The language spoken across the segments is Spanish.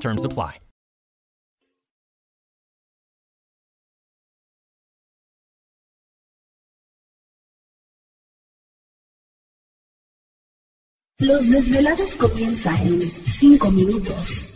Terms apply. Los desvelados comienza en 5 minutos.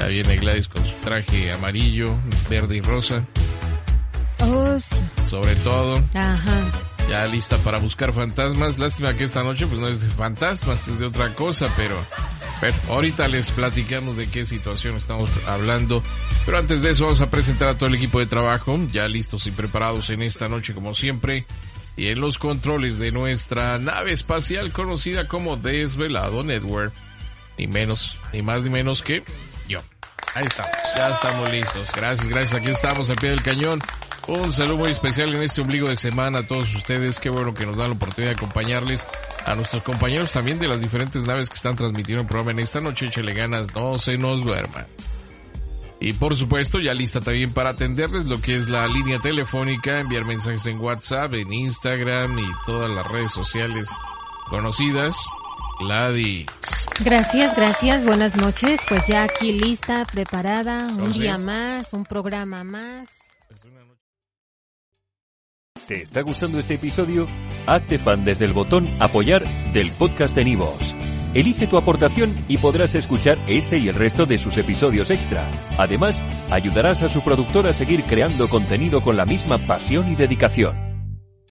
Ya viene Gladys con su traje amarillo, verde y rosa. Oh, sí. Sobre todo, Ajá. ya lista para buscar fantasmas. Lástima que esta noche pues no es de fantasmas, es de otra cosa, pero, pero ahorita les platicamos de qué situación estamos hablando. Pero antes de eso vamos a presentar a todo el equipo de trabajo, ya listos y preparados en esta noche como siempre. Y en los controles de nuestra nave espacial conocida como Desvelado Network. Ni menos, ni más ni menos que. Ahí estamos, ya estamos listos. Gracias, gracias. Aquí estamos al pie del cañón. Un saludo muy especial en este ombligo de semana a todos ustedes. Qué bueno que nos dan la oportunidad de acompañarles. A nuestros compañeros también de las diferentes naves que están transmitiendo el programa en esta noche. Échale ganas, no se nos duerman. Y por supuesto, ya lista también para atenderles lo que es la línea telefónica, enviar mensajes en WhatsApp, en Instagram y todas las redes sociales conocidas. Gladys. Gracias, gracias. Buenas noches. Pues ya aquí lista, preparada. Un Oh, sí. día más, un programa más. ¿Te está gustando este episodio? Hazte fan desde el botón Apoyar del podcast de Nivos. Elige tu aportación y podrás escuchar este y el resto de sus episodios extra. Además, ayudarás a su productor a seguir creando contenido con la misma pasión y dedicación.